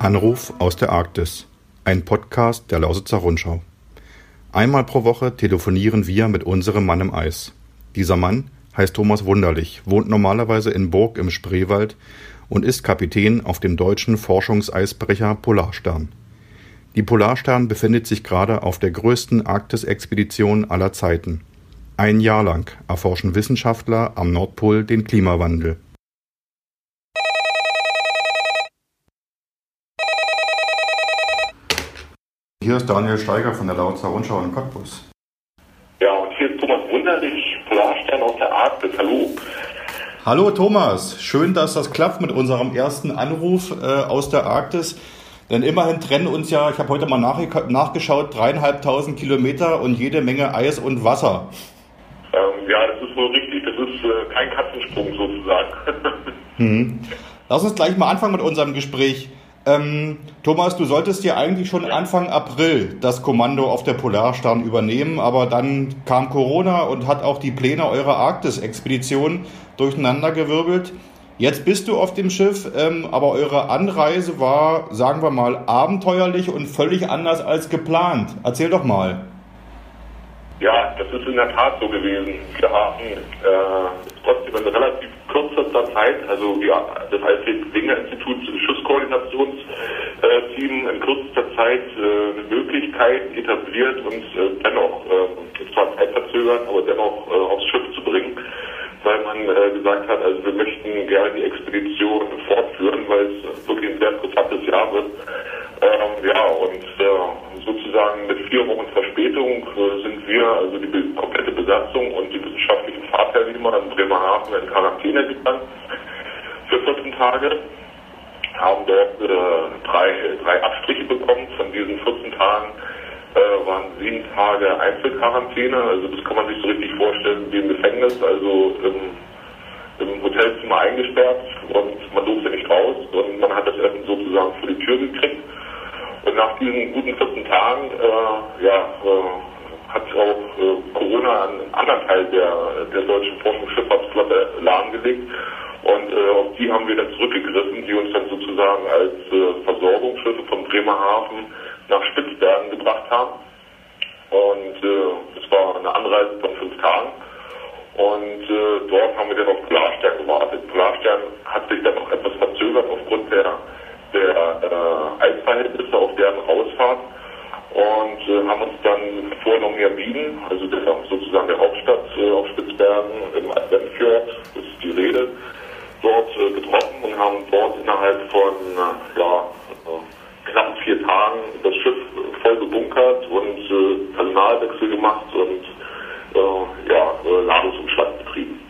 Anruf aus der Arktis. Ein Podcast der Lausitzer Rundschau. Einmal pro Woche telefonieren wir mit unserem Mann im Eis. Dieser Mann heißt Thomas Wunderlich, wohnt normalerweise in Burg im Spreewald und ist Kapitän auf dem deutschen Forschungseisbrecher Polarstern. Die Polarstern befindet sich gerade auf der größten Arktisexpedition aller Zeiten. Ein Jahr lang erforschen Wissenschaftler am Nordpol den Klimawandel. Hier ist Daniel Steiger von der Lautzer Rundschau in Cottbus. Ja, und hier ist Thomas Wunderlich, Polarstern aus der Arktis. Hallo. Hallo Thomas, schön, dass das klappt mit unserem ersten Anruf äh, aus der Arktis. Denn immerhin trennen uns ja, ich habe heute mal nachgeschaut, dreieinhalbtausend Kilometer und jede Menge Eis und Wasser. Ähm, ja, das ist wohl richtig. Das ist äh, kein Katzensprung sozusagen. hm. Lass uns gleich mal anfangen mit unserem Gespräch. Ähm, Thomas, du solltest ja eigentlich schon Anfang April das Kommando auf der Polarstern übernehmen, aber dann kam Corona und hat auch die Pläne eurer Arktis-Expedition durcheinandergewirbelt. Jetzt bist du auf dem Schiff, ähm, aber eure Anreise war, sagen wir mal, abenteuerlich und völlig anders als geplant. Erzähl doch mal. Ja, das ist in der Tat so gewesen. Wir haben äh, trotzdem in relativ kürzester Zeit, also wir, das Alfred Wegener Institut Schutzkoordinationsteam in kürzester Zeit äh, eine Möglichkeit etabliert, uns äh, dennoch, äh, zwar zeitverzögert, aber dennoch äh, aufs Schiff zu bringen, weil man äh, gesagt hat, also wir möchten gerne die Expedition fortführen, weil es wirklich ein sehr interessantes Jahr wird. Ähm, ja, und äh, sozusagen mit vier Wochen Verspätung äh, sind wir, also die komplette Besatzung und die wissenschaftlichen Fahrteilnehmer in Bremerhaven in Quarantäne gegangen für 14 Tage, haben dort äh, drei, drei Abstriche bekommen. Von diesen 14 Tagen äh, waren sieben Tage Einzelquarantäne, also das kann man sich so richtig vorstellen wie im Gefängnis, also im, im Hotelzimmer eingesperrt und man durfte nicht raus und man hat das Essen sozusagen vor die Tür gekriegt. Und nach diesen guten 14 Tagen, äh, ja, äh, hat auch äh, Corona einen anderen Teil der, der deutschen Forschungsschifffahrtsflotte lahmgelegt. Und äh, auf die haben wir dann zurückgegriffen, die uns dann sozusagen als äh, Versorgungsschiffe von Bremerhaven nach Spitzbergen gebracht haben. Und äh, das war eine Anreise von fünf Tagen. Und äh, dort haben wir dann auf Polarstern gewartet. Polarstern hat sich dann noch etwas verzögert aufgrund der der äh, Eisverhältnisse auf deren Rausfahrt und äh, haben uns dann vor Longyearbyen, also der, sozusagen der Hauptstadt äh, auf Spitzbergen im Adventfjord, das ist die Rede, dort äh, getroffen und haben dort innerhalb von äh, ja, äh, knapp vier Tagen das Schiff voll gebunkert und äh, Personalwechsel gemacht und ja, Ladungsumschlag betrieben.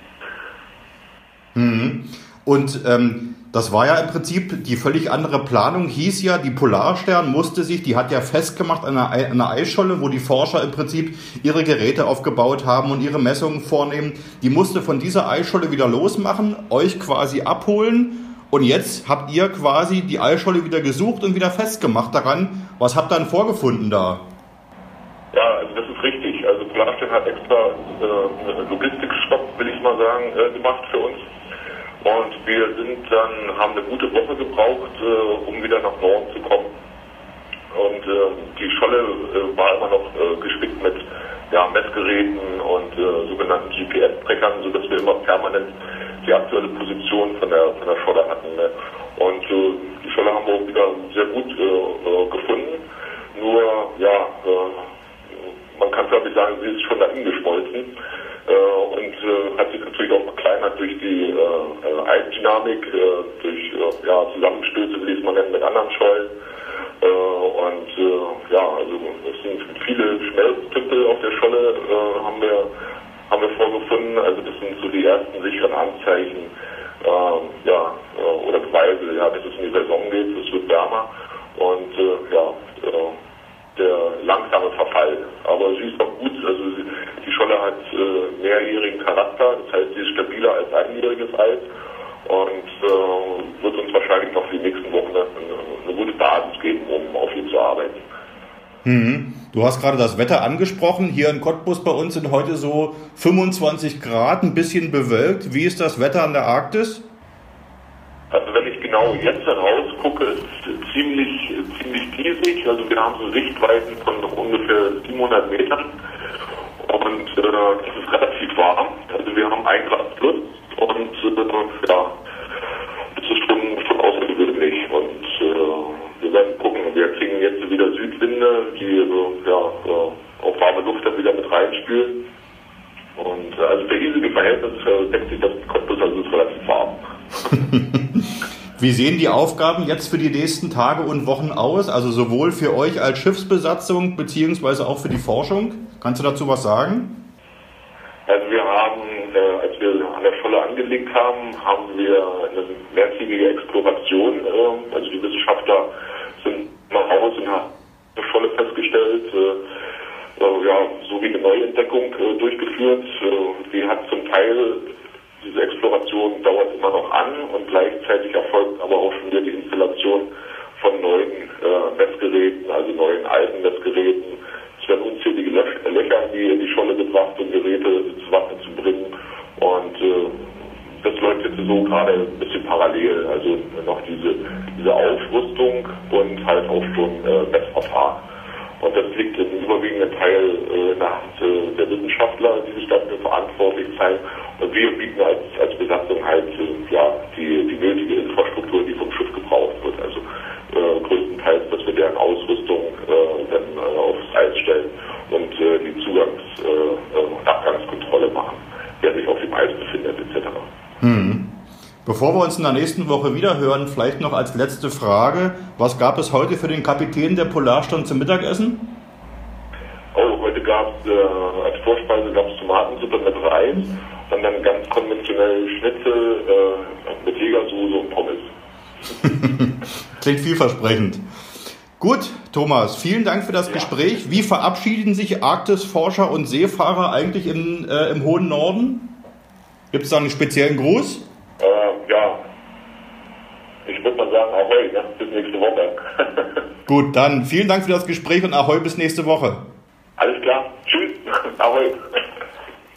Mhm. Und ähm, das war ja im Prinzip die völlig andere Planung, hieß ja, die Polarstern musste sich, die hat ja festgemacht an einer, Eisscholle, wo die Forscher im Prinzip ihre Geräte aufgebaut haben und ihre Messungen vornehmen. Die musste von dieser Eisscholle wieder losmachen, euch quasi abholen und jetzt habt ihr quasi die Eisscholle wieder gesucht und wieder festgemacht daran. Was habt ihr dann vorgefunden da? Ja, also das ist richtig. Also Polarstern hat extra äh, Logistikstopp, will ich mal sagen, äh, gemacht für uns und wir sind dann, haben eine gute Woche gebraucht, äh, um wieder nach Norden zu kommen. Und äh, die Scholle äh, war immer noch äh, gespickt mit ja, Messgeräten und äh, sogenannten GPS-Trackern, sodass wir immer permanent die aktuelle Position von der, von der Scholle hatten. Ne? Und äh, die Scholle haben wir auch wieder sehr gut gefunden. Nur, ja, man kann glaube ich sagen, sie ist schon dahin geschmolzen und hat sich natürlich auch verkleinert durch die Eigendynamik, äh, durch äh, ja, Zusammenstöße, wie es man nennt, mit anderen Schollen. Äh, und ja, also es sind viele Schmelztümpel auf der Scholle, haben wir haben wir vorgefunden. Also das sind so die ersten sicheren Anzeichen, äh, ja, oder Beweise, ja, dass es in die Saison geht, es wird wärmer und ja, der langsame Verfall. Aber sie ist auch gut, also die Scholle hat äh, mehrjährigen Charakter, das heißt, sie ist stabiler als einjähriges Eis und äh, wird uns wahrscheinlich noch für die nächsten Wochen eine, eine gute Basis geben, um auf ihn zu arbeiten. Mhm. Du hast gerade das Wetter angesprochen. Hier in Cottbus bei uns sind heute so 25 Grad, ein bisschen bewölkt. Wie ist das Wetter an der Arktis? Also wenn ich genau jetzt heraus gucke, ist ziemlich, ziemlich diesig. Also wir haben so Sichtweiten von ungefähr 700 Metern und äh, es ist relativ warm. Also wir haben 1 Grad plus und äh, ja, das ist schon, schon außergewöhnlich und äh, wir werden gucken. Wir kriegen jetzt wieder Südwinde, die äh, ja, auch warme Luft dann wieder mit reinspülen. Und äh, also für hiesige Verhältnisse deckt sich das Cottbus, also ist relativ warm. Wie sehen die Aufgaben jetzt für die nächsten Tage und Wochen aus? Also sowohl für euch als Schiffsbesatzung beziehungsweise auch für die Forschung? Kannst du dazu was sagen? Wir haben, äh, als wir an der Scholle angelegt haben, haben wir eine mehrtägige Exploration. Äh, also die Wissenschaftler sind nach Hause und haben eine Scholle festgestellt, äh, ja, so wie eine Neuentdeckung äh, durchgeführt. Äh, die hat zum Teil diese Exploration dauert immer noch an und gleichzeitig erfolgt aber auch schon wieder die Installation von neuen äh, Messgeräten, also neuen alten Messgeräten. Es werden unzählige Löcher in die, gerade ein bisschen parallel. Also noch diese, diese Aufrüstung und halt auch schon äh, Messverfahren. Und das liegt im überwiegenden Teil äh, Hand äh, der Wissenschaftler, die sich dafür verantwortlich zeigen. Und wir bieten als, als Besatzung halt äh, ja, die, die nötige Infrastruktur, die vom Schiff gebraucht wird. Also äh, größtenteils, dass wir deren Ausrüstung äh, dann äh, aufs Eis stellen und äh, die Zugangs- äh, und Abgangskontrolle machen, wer sich auf dem Eis befindet etc. Hm. Bevor wir uns in der nächsten Woche wieder hören, vielleicht noch als letzte Frage. Was gab es heute für den Kapitän der Polarstern zum Mittagessen? Oh, heute gab es äh, als Vorspeise gab es Tomatensuppe mit Reis und dann ganz konventionell Schnitzel äh, mit Jägersoße und Pommes. Klingt vielversprechend. Gut, Thomas, vielen Dank für das ja. Gespräch. Wie verabschieden sich Arktisforscher und Seefahrer eigentlich im, äh, im hohen Norden? Gibt es da einen speziellen Gruß? Äh, ja, ich würde mal sagen, Ahoi, ne? bis nächste Woche. Gut, dann vielen Dank für das Gespräch und Ahoi bis nächste Woche. Alles klar, tschüss, Ahoi.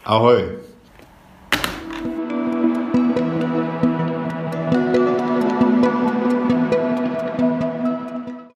Ahoi.